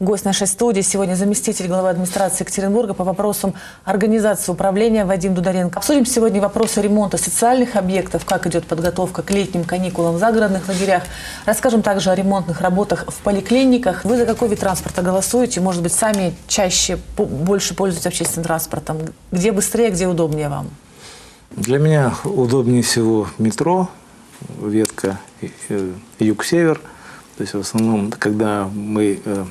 Гость нашей студии сегодня заместитель главы администрации Екатеринбурга по вопросам организации управления Вадим Дударенко. Обсудим сегодня вопросы ремонта социальных объектов, как идет подготовка к летним каникулам в загородных лагерях. Расскажем также о ремонтных работах в поликлиниках. Вы за какой вид транспорта голосуете? Может быть, сами чаще, больше пользуетесь общественным транспортом? Где быстрее, где удобнее вам? Для меня удобнее всего метро, ветка э, юг-север. То есть в основном, когда мы э,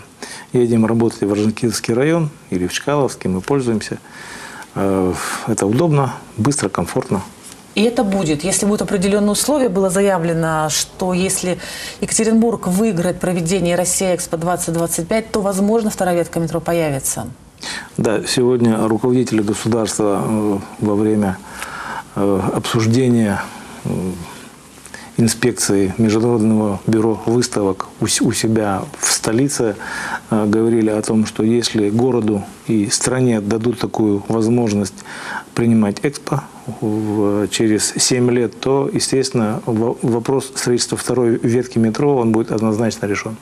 едем работать в Орджоникидзевский район или в Чкаловский, мы пользуемся. Э, это удобно, быстро, комфортно. И это будет, если будут определенные условия, было заявлено, что если Екатеринбург выиграет проведение Россия Экспо 2025, то, возможно, вторая ветка метро появится. Да, сегодня руководители государства во время обсуждения инспекции Международного бюро выставок у себя в столице э, говорили о том, что если городу и стране дадут такую возможность принимать экспо через 7 лет, то, естественно, вопрос строительства второй ветки метро он будет однозначно решен.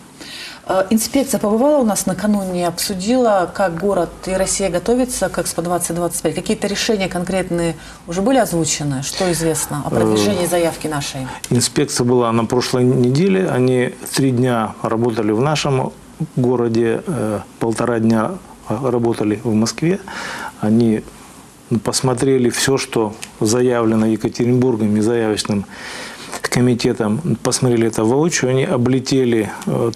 Э, инспекция побывала у нас накануне, обсудила, как город и Россия готовятся к Экспо 2025. Какие-то решения конкретные уже были озвучены? Что известно о продвижении э, заявки нашей? Инспекция была на прошлой неделе. Они три дня работали в нашем городе, э, полтора дня работали в Москве. Они посмотрели все, что заявлено Екатеринбургом и заявочным комитетом, посмотрели это воочию, они облетели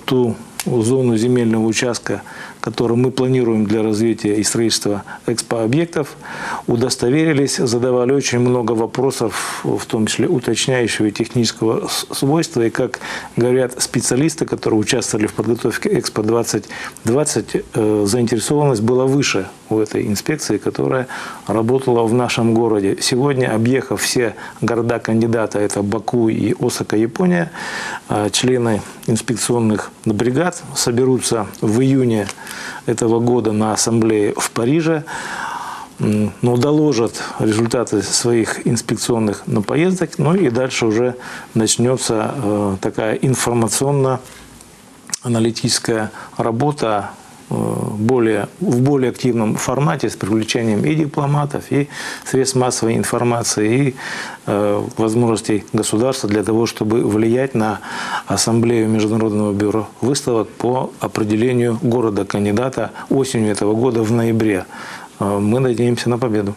ту зону земельного участка, который мы планируем для развития и строительства экспообъектов, удостоверились, задавали очень много вопросов, в том числе уточняющего технического свойства. И как говорят специалисты, которые участвовали в подготовке Экспо 2020, э, заинтересованность была выше у этой инспекции, которая работала в нашем городе. Сегодня, объехав все города кандидата, это Баку и Осака, Япония, э, члены инспекционных бригад соберутся в июне этого года на ассамблее в Париже, но доложат результаты своих инспекционных на поездок, ну и дальше уже начнется э, такая информационно-аналитическая работа Э, более, в более активном формате с привлечением и дипломатов, и средств массовой информации, и э, возможностей государства для того, чтобы влиять на Ассамблею Международного бюро выставок по определению города-кандидата осенью этого года в ноябре. Э, мы надеемся на победу.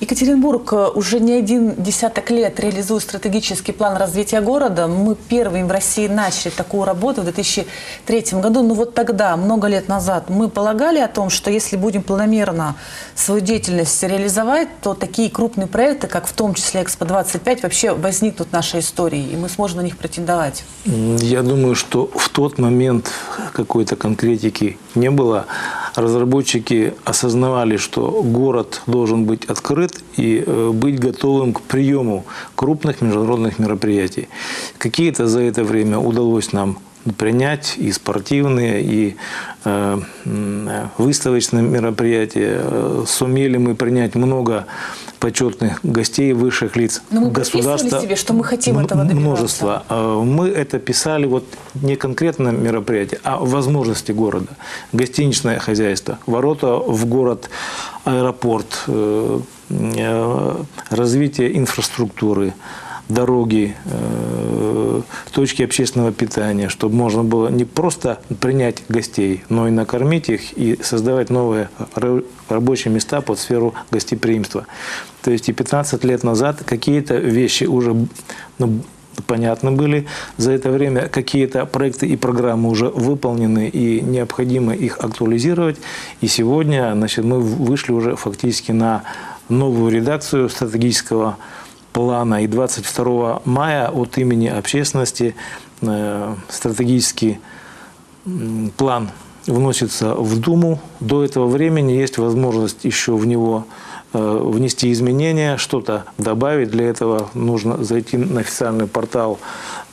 Екатеринбург э, уже не один десяток лет реализует стратегический план развития города. Мы первыми в России начали такую работу в 2003 году. Но вот тогда, много лет назад, мы полагали о том, что если будем планомерно свою деятельность реализовать, то такие крупные проекты, как в том числе Экспо-25, вообще возникнут в нашей истории, и мы сможем на них претендовать. Я думаю, что в тот момент какой-то конкретики не было. Разработчики осознавали, что город должен быть открыт и э, быть готовым к приему крупных международных мероприятий. Какие-то за это время удалось нам принять и спортивные, и э, выставочные мероприятия. Э, сумели мы принять много почетных гостей высших лиц Но мы государства. себе, что мы хотим этого добиваться. Множество. Э, мы это писали вот не конкретно мероприятие, а возможности города. Гостиничное хозяйство, ворота в город, аэропорт, э, развитие инфраструктуры, дороги, э, точки общественного питания, чтобы можно было не просто принять гостей, но и накормить их и создавать новые рабочие места под сферу гостеприимства. То есть и 15 лет назад какие-то вещи уже ну, понятны были. За это время какие-то проекты и программы уже выполнены, и необходимо их актуализировать. И сегодня значит, мы вышли уже фактически на новую редакцию стратегического плана. И 22 мая от имени общественности э, стратегический план вносится в Думу. До этого времени есть возможность еще в него э, внести изменения, что-то добавить. Для этого нужно зайти на официальный портал,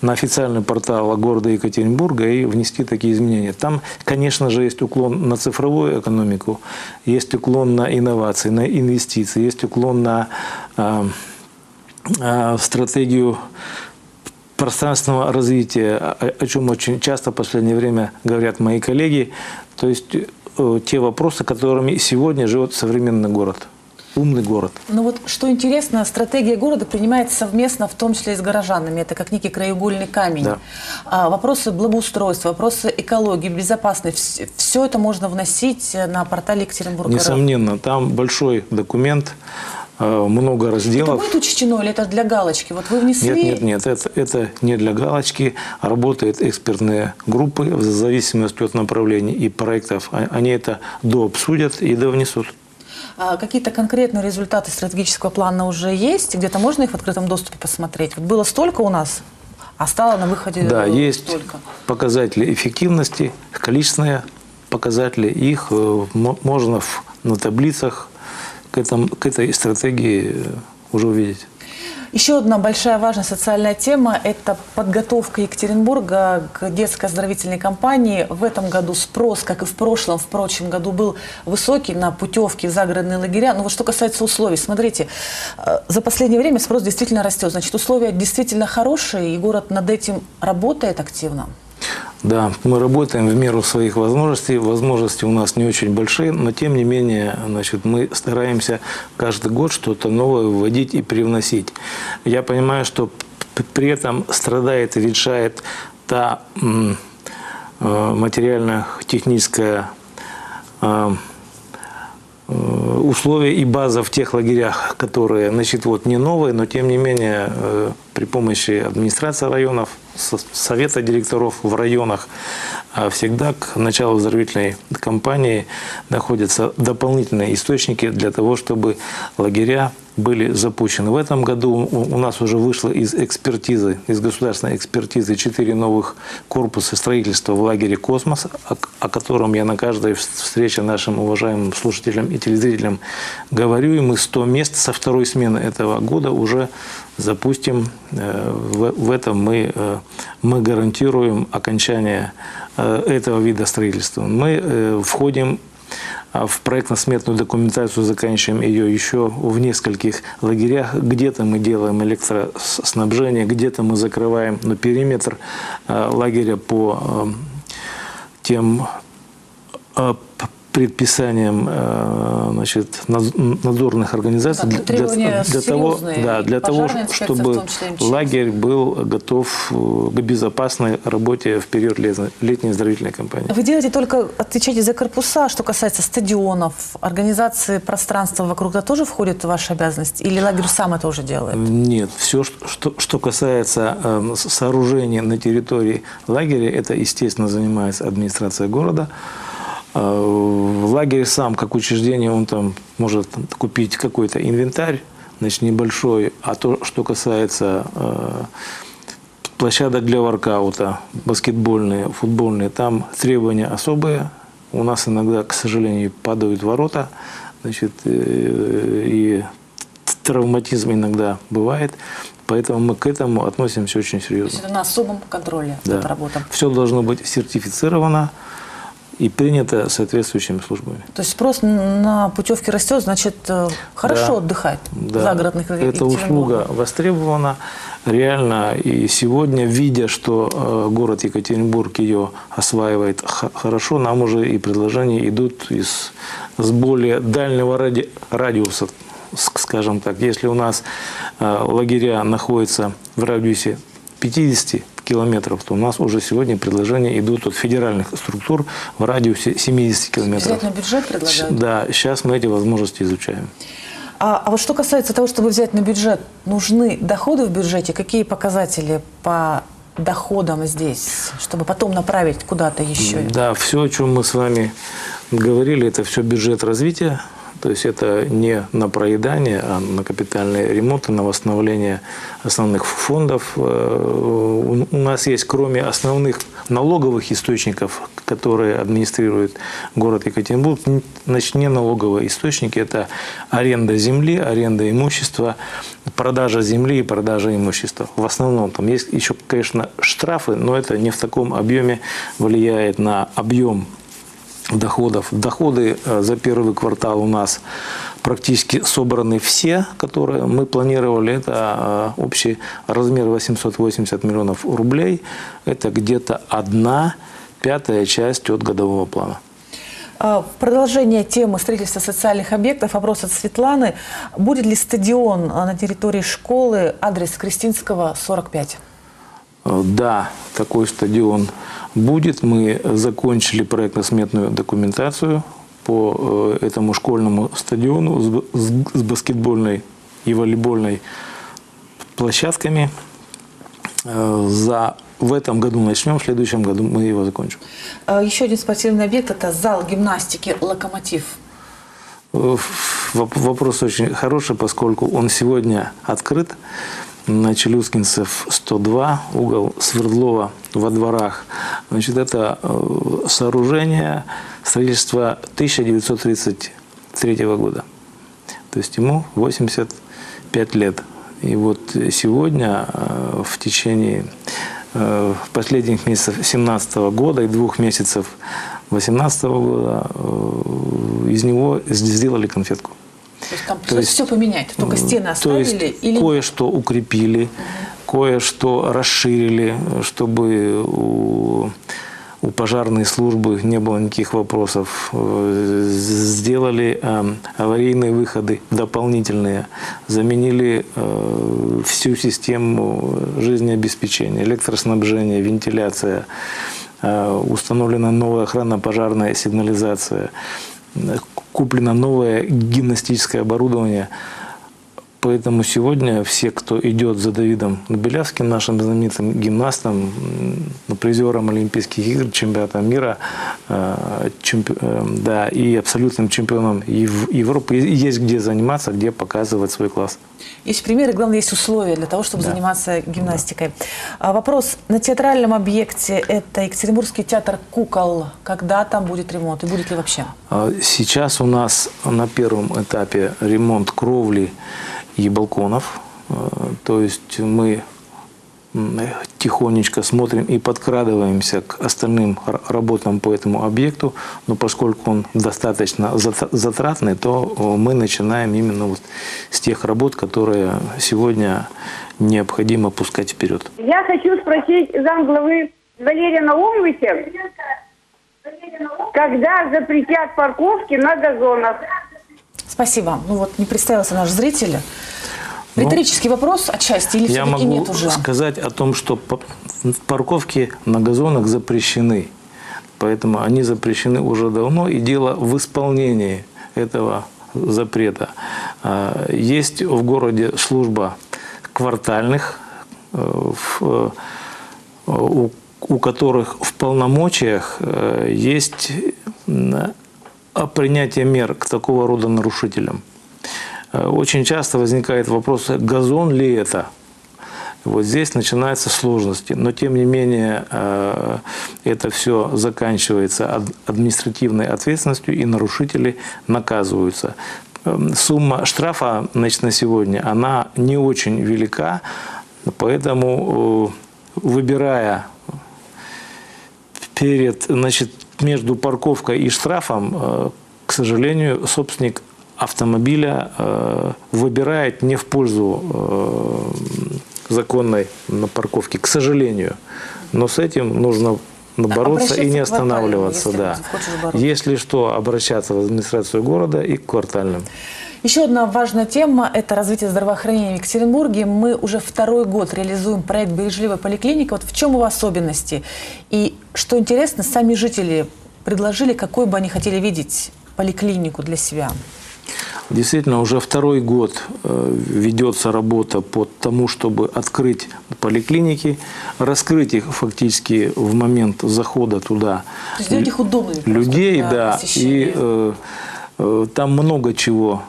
на официальный портал города Екатеринбурга и внести такие изменения. Там, конечно же, есть уклон на цифровую экономику, есть уклон на инновации, на инвестиции, есть уклон на э, стратегию пространственного развития, о чем очень часто в последнее время говорят мои коллеги, То есть э, те вопросы, которыми сегодня живет современный город. Умный город. Ну вот что интересно, стратегия города принимается совместно, в том числе и с горожанами. Это как некий краеугольный камень. Да. А, вопросы благоустройства, вопросы экологии, безопасности, все это можно вносить на портале Екатеринбург. Несомненно, там большой документ, э, много Это разделов. будет учтено или это для галочки? Вот вы внесли... Нет, нет, нет, это, это не для галочки. Работают экспертные группы в зависимости от направлений и проектов. А- Они это дообсудят и довнесут. А какие-то конкретные результаты стратегического плана уже есть? Где-то можно их в открытом доступе посмотреть? Вот было столько у нас, а стало на выходе Да, э, есть столько. показатели эффективности, количественные показатели. Их э, мо- можно на таблицах к, этому, к этой стратегии э, уже увидеть. Еще одна большая важная социальная тема – это подготовка Екатеринбурга к детской оздоровительной кампании. В этом году спрос, как и в прошлом, в прочем году, был высокий на путевки в загородные лагеря. Но вот что касается условий, смотрите, э, за последнее время спрос действительно растет. Значит, условия действительно хорошие, и город над этим работает активно. Да, мы работаем в меру своих возможностей. Возможности у нас не очень большие, но тем не менее, значит, мы стараемся каждый год что-то новое вводить и привносить. Я понимаю, что при этом страдает и ветшает та э, материально-техническая э, э, условия и база в тех лагерях, которые, значит, вот не новые, но тем не менее при помощи администрации районов, совета директоров в районах всегда к началу оздоровительной кампании находятся дополнительные источники для того, чтобы лагеря были запущены. В этом году у нас уже вышло из экспертизы, из государственной экспертизы четыре новых корпуса строительства в лагере «Космос», о, котором я на каждой вс- встрече нашим уважаемым слушателям и телезрителям говорю. И мы 100 мест со второй смены этого года уже запустим. Э, в этом мы, э, мы гарантируем окончание э, этого вида строительства. Мы э, входим а в проектно-сметную документацию заканчиваем ее еще в нескольких лагерях. Где-то мы делаем электроснабжение, где-то мы закрываем ну, периметр э, лагеря по э, тем п- предписаниям э, значит, надзорных организаций Да, того, да, для И того, пожарная инспекция, в чтобы числе лагерь был готов э, к безопасной работе в период летней оздоровительной кампании. Вы делаете только, отвечаете за корпуса, что касается стадионов, организации пространства вокруг, это тоже входит в ваши обязанности? Или лагерь сам это уже делает? Нет, все, что, что, касается э, с- сооружений на территории лагеря, это, естественно, занимается администрация города. Э, В лагере сам, как учреждение, он там может купить какой-то инвентарь, значит, небольшой. А то, что касается э, площадок для воркаута, баскетбольные, футбольные, там требования особые. У нас иногда, к сожалению, падают ворота, значит, э, и травматизм иногда бывает. Поэтому мы к этому относимся очень То серьезно. есть это на особом контроле Да. эта работа. Все должно быть сертифицировано и принято соответствующими службами. То есть спрос на путевки растет, значит, э, хорошо Да. отдыхать в Да. загородных Эта услуга востребована реально. И сегодня, видя, что э, город Екатеринбург ее осваивает хорошо, нам уже и предложения идут из, с более дальнего ради- радиуса, скажем так. Если у нас э, лагеря находятся в радиусе 50 километров, то у нас уже сегодня предложения идут от федеральных структур в радиусе 70 километров. Взять на бюджет предлагают? Да, сейчас мы эти возможности изучаем. А, а вот что касается того, чтобы взять на бюджет, нужны доходы в бюджете? Какие показатели по доходам здесь, чтобы потом направить куда-то еще? Да, все, о чем мы с вами говорили, это все бюджет развития. То есть это не на проедание, а на капитальные ремонты, на восстановление основных фондов. Э, У нас есть, кроме основных налоговых источников, которые администрирует город Екатеринбург, значит, не налоговые источники. Это аренда земли, аренда имущества, продажа земли и продажа имущества. В основном там есть еще, конечно, штрафы, но это не в таком объеме влияет на объем доходов. Доходы э, за первый квартал у нас практически собраны все, которые мы планировали. Это э, общий размер 880 миллионов рублей. Это где-то одна пятая часть от годового плана. А, продолжение темы строительства социальных объектов вопрос от Светланы. Будет ли стадион а, на территории школы адрес Кристинского, 45? Э, Да, такой стадион будет. Мы закончили проектно-сметную документацию по э, этому школьному стадиону с баскетбольной и волейбольной площадками. Э, За в этом году начнем, в следующем году мы его закончим. Еще один спортивный объект – это зал гимнастики «Локомотив». Воп- Вопрос очень хороший, поскольку он сегодня открыт на Челюскинцев 102, угол Свердлова во дворах. Значит, это э, сооружение строительства 1933 года. То есть ему 85 лет. И вот сегодня э, в течение э, последних месяцев 2017 года и двух месяцев 2018 года из него сделали конфетку. То есть там То есть, все поменять, только стены То оставили? есть или... кое-что укрепили, кое-что расширили, чтобы у, у пожарной службы не было никаких вопросов. Сделали э, аварийные выходы дополнительные, заменили э, всю систему жизнеобеспечения, электроснабжения, вентиляция, э, установлена новая охранно-пожарная сигнализация, э, куплено новое гимнастическое оборудование. Поэтому сегодня все, кто идет за Давидом Белявским, нашим знаменитым гимнастом, призером Олимпийских игр, чемпионата мира, э, чемпи- э, да, и абсолютным чемпионом Ев- Европы, есть где заниматься, где показывать свой класс. Есть примеры, главное, есть условия для того, чтобы Да. заниматься гимнастикой. А вопрос. На театральном объекте это Екатеринбургский театр кукол. Когда там будет ремонт и будет ли вообще? А Сейчас у нас на первом этапе ремонт кровли и балконов. Э, То есть мы м, тихонечко смотрим и подкрадываемся к остальным работам по этому объекту, но поскольку он достаточно зат- затратный, то э, мы начинаем именно вот с тех работ, которые сегодня необходимо пускать вперед. Я хочу спросить замглавы Валерия Наумовича, когда запретят парковки на газонах? Спасибо. Ну вот не представился наш зритель. Ну, Риторический вопрос отчасти или Я могу нет уже? сказать о том, что па- парковки на газонах запрещены. Поэтому они запрещены уже давно, и дело в исполнении этого запрета. А, Есть в городе служба квартальных, э, э, у, у которых в полномочиях э, есть м, а, принятие мер к такого рода нарушителям. Э, Очень часто возникает вопрос, газон ли это? Вот здесь начинаются сложности. Но тем не менее э, это все заканчивается ад- административной ответственностью и нарушители наказываются. Эм, Сумма штрафа значит, на сегодня, она не очень велика, поэтому э, выбирая перед, значит, между парковкой и штрафом, э, к сожалению, собственник автомобиля э, выбирает не в пользу э, законной на парковке, к сожалению. Но с этим нужно бороться и не останавливаться. если Да. Если что, обращаться в администрацию города и к квартальным. Еще одна важная тема – это развитие здравоохранения в Екатеринбурге. Мы уже второй год реализуем проект «Бережливая поликлиника». Вот в чем его особенности? И что интересно, сами жители предложили, какой бы они хотели видеть поликлинику для себя. Действительно, уже второй год э, ведется работа по тому, чтобы открыть поликлиники, раскрыть их фактически в момент захода туда. То есть сделать их удобными Людей, да. посещения. И э, э, там много чего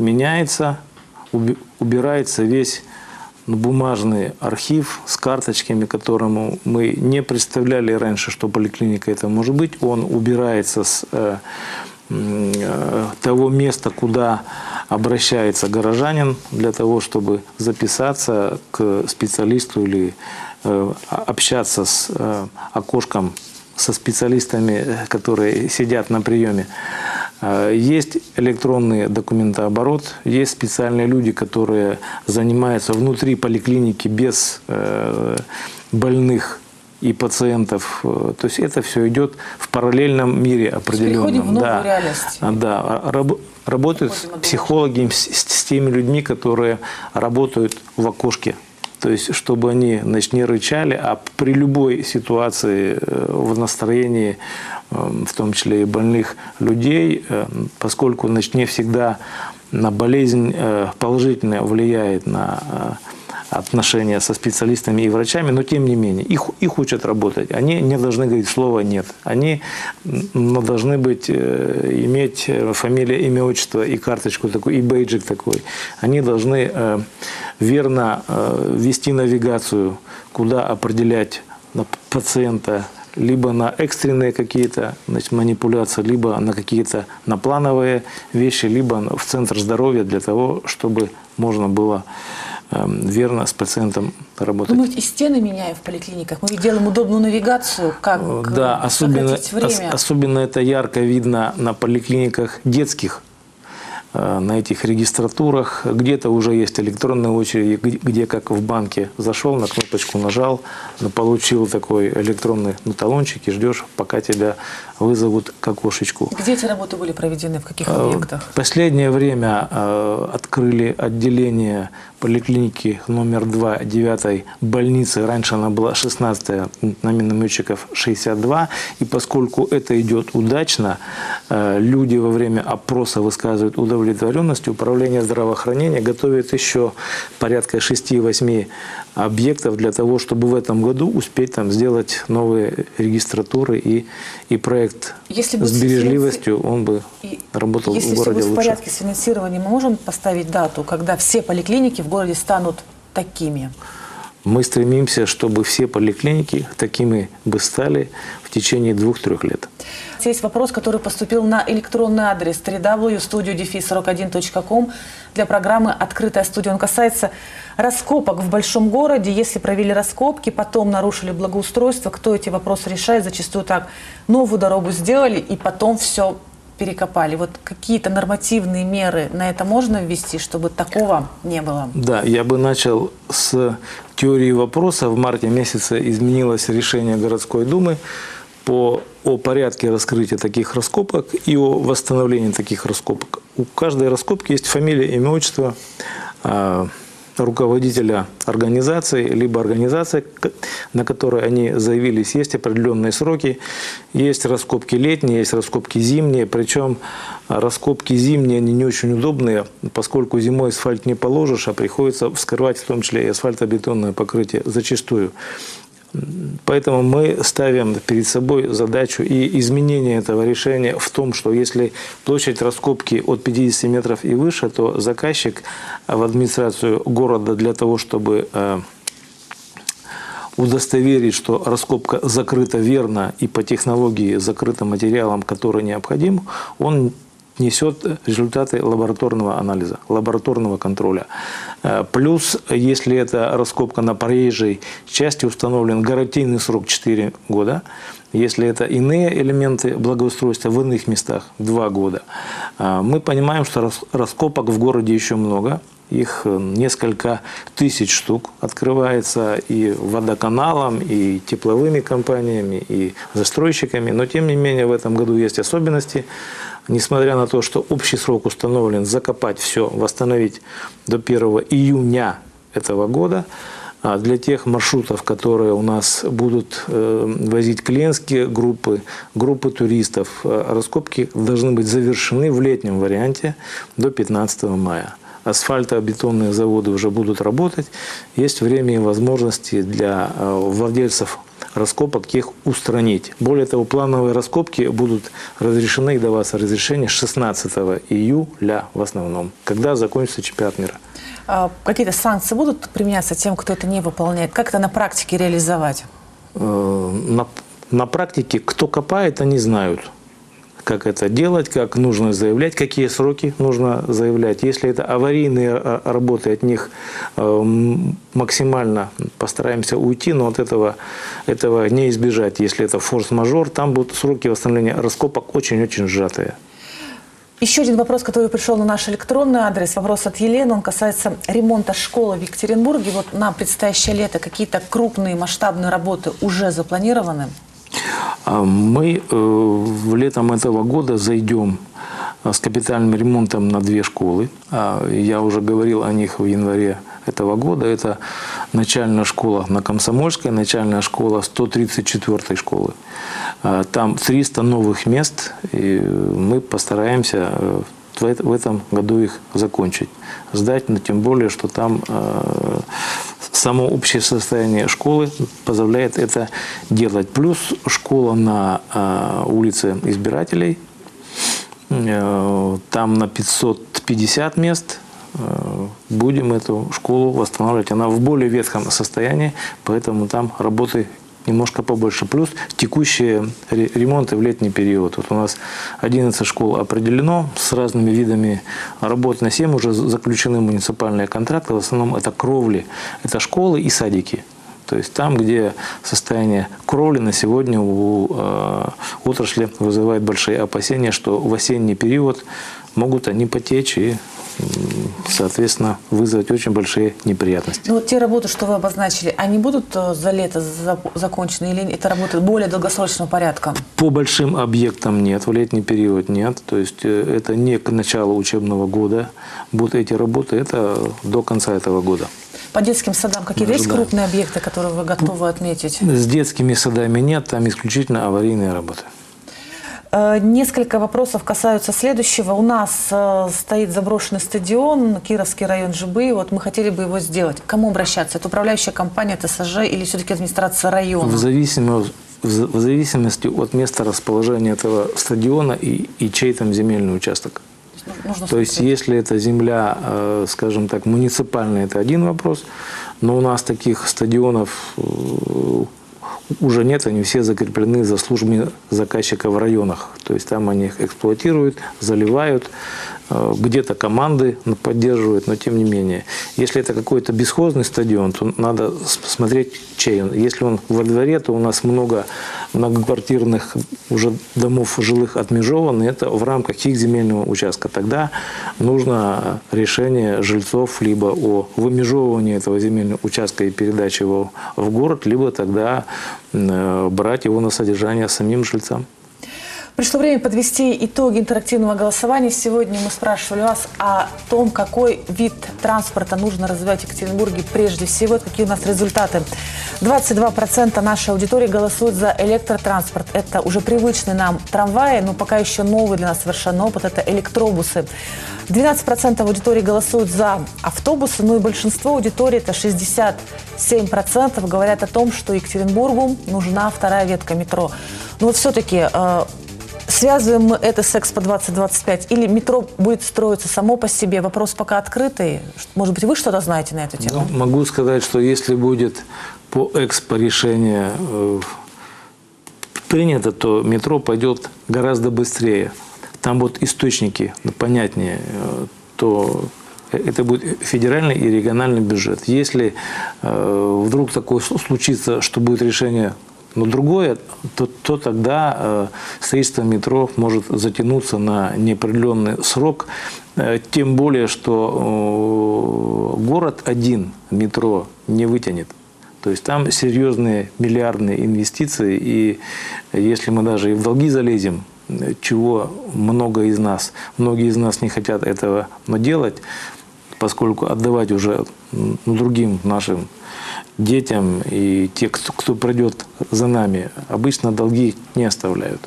меняется, уби- убирается весь ну, бумажный архив с карточками, которому мы не представляли раньше, что поликлиника это может быть. Он убирается с э, э, того места, куда обращается горожанин для того, чтобы записаться к специалисту или э, общаться с окошком со специалистами, э, которые сидят на приеме. Э, Есть электронный документооборот, есть специальные люди, которые занимаются внутри поликлиники без э, больных и пациентов. То есть это все идет в параллельном мире определенном. переходим в новую да. реальность. А, Да, а раб- работают Переходим психологи с, с теми людьми, которые работают в окошке. То есть, чтобы они, значит, не рычали, а при любой ситуации э, в настроении, э, в том числе и больных людей, э, поскольку, значит, не всегда на болезнь э, положительно влияет на отношения со специалистами и врачами, но тем не менее, их, их учат работать. Они не должны говорить слово «нет». Они должны быть, э, иметь э, фамилия, имя, отчество и карточку такой, и бейджик такой. Они должны э, верно э, вести навигацию, куда определять пациента, либо на экстренные какие-то манипуляции, либо на какие-то на плановые вещи, либо в центр здоровья для того, чтобы можно было верно с пациентом работать. Мы и стены меняем в поликлиниках. Мы делаем удобную навигацию, как Э, Да, э, особенно, сократить время. ос- особенно это ярко видно на поликлиниках детских, э, на этих регистратурах. Где-то уже есть электронные очереди, где, как в банке зашел, на кнопочку нажал, получил такой электронный ну, талончик и ждешь, пока тебя вызовут к окошечку. Где эти работы были проведены, в каких объектах? В последнее время открыли отделение поликлиники номер 2 9 больницы. Раньше она была 16 на минометчиков 62. И поскольку это идет удачно, э, люди во время опроса высказывают удовлетворенность, управление здравоохранения готовит еще порядка 6-8 объектов для того, чтобы в этом году успеть там сделать новые регистратуры и, и проект Если с будет бережливостью, он бы работал Если в все городе будет в лучше. порядке с финансированием, мы можем поставить дату, когда все поликлиники в городе станут такими? Мы стремимся, чтобы все поликлиники такими бы стали в течение двух-трех лет. Есть вопрос, который поступил на электронный адрес www.studio-41.com для программы «Открытая студия». Он касается раскопок в большом городе. Если провели раскопки, потом нарушили благоустройство, кто эти вопросы решает? Зачастую так. Новую дорогу сделали и потом все перекопали. Вот какие-то нормативные меры на это можно ввести, чтобы такого не было? Да, я бы начал с теории вопроса. В марте месяце изменилось решение городской думы по, о порядке раскрытия таких раскопок и о восстановлении таких раскопок. У каждой раскопки есть фамилия, имя, отчество а, руководителя организации, либо организации, на которой они заявились, есть определенные сроки. Есть раскопки летние, есть раскопки зимние. Причем раскопки зимние, они не очень удобные, поскольку зимой асфальт не положишь, а приходится вскрывать в том числе и асфальтобетонное покрытие зачастую. Поэтому мы ставим перед собой задачу и изменение этого решения в том, что если площадь раскопки от 50 метров и выше, то заказчик в администрацию города для того, чтобы э, удостоверить, что раскопка закрыта верно и по технологии закрыта материалом, который необходим, он несет результаты лабораторного анализа, лабораторного контроля. Э, Плюс, если это раскопка на проезжей части, установлен гарантийный срок 4 года. Если это иные элементы благоустройства в иных местах, 2 года. Э, Мы понимаем, что рас- раскопок в городе еще много. Их э, несколько тысяч штук открывается и водоканалом, и тепловыми компаниями, и застройщиками. Но тем не менее в этом году есть особенности. Несмотря на то, что общий срок установлен закопать все, восстановить до 1 июня этого года, а для тех маршрутов, которые у нас будут э, возить клиентские группы, группы туристов, э, раскопки должны быть завершены в летнем варианте до 15 мая. Асфальтобетонные заводы уже будут работать. Есть время и возможности для э, владельцев раскопок их устранить. Более того, плановые раскопки будут разрешены и даваться разрешение с 16 июля в основном, когда закончится чемпионат мира. А Какие-то санкции будут применяться тем, кто это не выполняет? Как это на практике реализовать? Э, На, на практике, кто копает, они знают, как это делать, как нужно заявлять, какие сроки нужно заявлять. Если это аварийные э, работы, от них э, максимально постараемся уйти, но от этого, этого не избежать. Если это форс-мажор, там будут сроки восстановления раскопок очень-очень сжатые. Еще один вопрос, который пришел на наш электронный адрес. Вопрос от Елены. Он касается ремонта школы в Екатеринбурге. Вот на предстоящее лето какие-то крупные масштабные работы уже запланированы? А Мы э, в летом этого года зайдем э, с капитальным ремонтом на две школы. А Я уже говорил о них в январе этого года. Это начальная школа на Комсомольской, начальная школа 134 школы. А Там 300 новых мест, и мы постараемся э, в эт- в этом году их закончить, сдать, но тем более, что там само общее состояние школы позволяет это делать. Плюс школа на э, улице избирателей, Э, там на 550 мест э, будем эту школу восстанавливать. Она в более ветхом состоянии, поэтому там работы немножко побольше. Плюс текущие ре- ремонты в летний период. Вот у нас 11 школ определено с разными видами работ. На 7 уже заключены муниципальные контракты. В основном это кровли, это школы и садики. То есть там, где состояние кровли на сегодня у э, отрасли вызывает большие опасения, что в осенний период могут они потечь и, соответственно, вызвать очень большие неприятности. Ну, вот те работы, что вы обозначили, они будут э, за лето за- закончены или это работы более долгосрочного порядка? По большим объектам нет, в летний период нет. То есть э, это не к началу учебного года будут эти работы, это до конца этого года. По детским садам какие-то есть крупные объекты, которые вы готовы отметить? С детскими садами нет, там исключительно аварийные работы. Э, Несколько вопросов касаются следующего. У нас э, стоит заброшенный стадион, Кировский район Жибы. Вот мы хотели бы его сделать. К кому обращаться? Это управляющая компания ТСЖ или все-таки администрация района? В зависимости, в за- в зависимости от места расположения этого стадиона и, и чей там земельный участок. Нужно То есть, если это земля, э, скажем так, муниципальная, это один вопрос, но у нас таких стадионов уже нет, они все закреплены за службами заказчика в районах. То есть там они их эксплуатируют, заливают, где-то команды поддерживают, но тем не менее. Если это какой-то бесхозный стадион, то надо смотреть, чей он. Если он во дворе, то у нас много многоквартирных уже домов жилых отмежованы, это в рамках их земельного участка. Тогда нужно решение жильцов либо о вымежевывании этого земельного участка и передаче его в город, либо тогда э, брать его на содержание самим жильцам. Пришло время подвести итоги интерактивного голосования. Сегодня мы спрашивали вас о том, какой вид транспорта нужно развивать в Екатеринбурге прежде всего, какие у нас результаты. 22% нашей аудитории голосуют за электротранспорт. Это уже привычные нам трамваи, но пока еще новый для нас совершенно опыт – это электробусы. 12% аудитории голосуют за автобусы, ну и большинство аудитории, это 67%, говорят о том, что Екатеринбургу нужна вторая ветка метро. Но вот все-таки Связываем мы это с Экспо 2025 или метро будет строиться само по себе? Вопрос пока открытый. Может быть, вы что-то знаете на эту тему? Ну, могу сказать, что если будет по экспо решение э, принято, то метро пойдет гораздо быстрее. Там будут источники ну, понятнее, э, то это будет федеральный и региональный бюджет. Если э, вдруг такое случится, что будет решение но другое, то, то тогда э, строительство метро может затянуться на неопределенный срок. Э, тем более, что э, город один метро не вытянет. То есть там серьезные миллиардные инвестиции, и если мы даже и в долги залезем, чего много из нас, многие из нас не хотят этого но делать, поскольку отдавать уже другим нашим детям и те, кто, кто придет за нами, обычно долги не оставляют.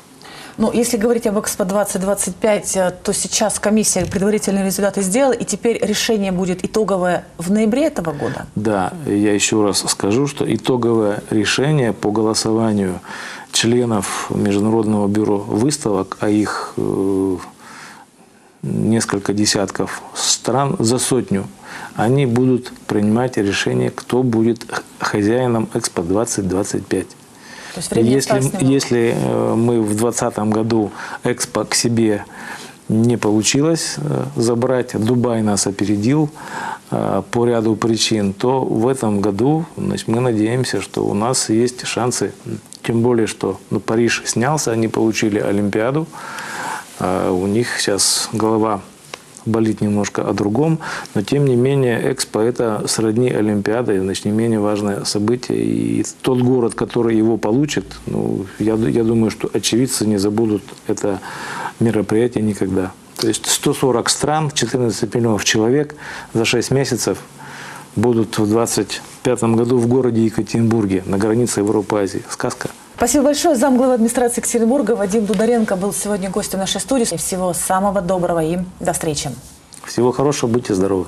Ну, если говорить об Экспо 2025, э, то сейчас комиссия предварительные результаты сделала, и теперь решение будет итоговое в ноябре этого года. Да, я еще раз скажу, что итоговое решение по голосованию членов Международного бюро выставок, а их э, несколько десятков стран за сотню, они будут принимать решение, кто будет хозяином Экспо 2025. То есть времени Если, если э, мы в 2020 году Экспо к себе не получилось э, забрать, Дубай нас опередил э, по ряду причин, то в этом году значит, мы надеемся, что у нас есть шансы, тем более, что ну, Париж снялся, они получили Олимпиаду, А у них сейчас голова болит немножко о другом, но тем не менее Экспо это сродни Олимпиады, значит, не менее важное событие. И тот город, который его получит, ну, я, я думаю, что очевидцы не забудут это мероприятие никогда. То есть 140 стран, 14 миллионов человек за 6 месяцев будут в 2025 году в городе Екатеринбурге, на границе Европы и Азии. Сказка. Спасибо большое. Замглавы администрации Екатеринбурга Вадим Дударенко был сегодня гостем нашей студии. Всего самого доброго и до встречи. Всего хорошего, будьте здоровы.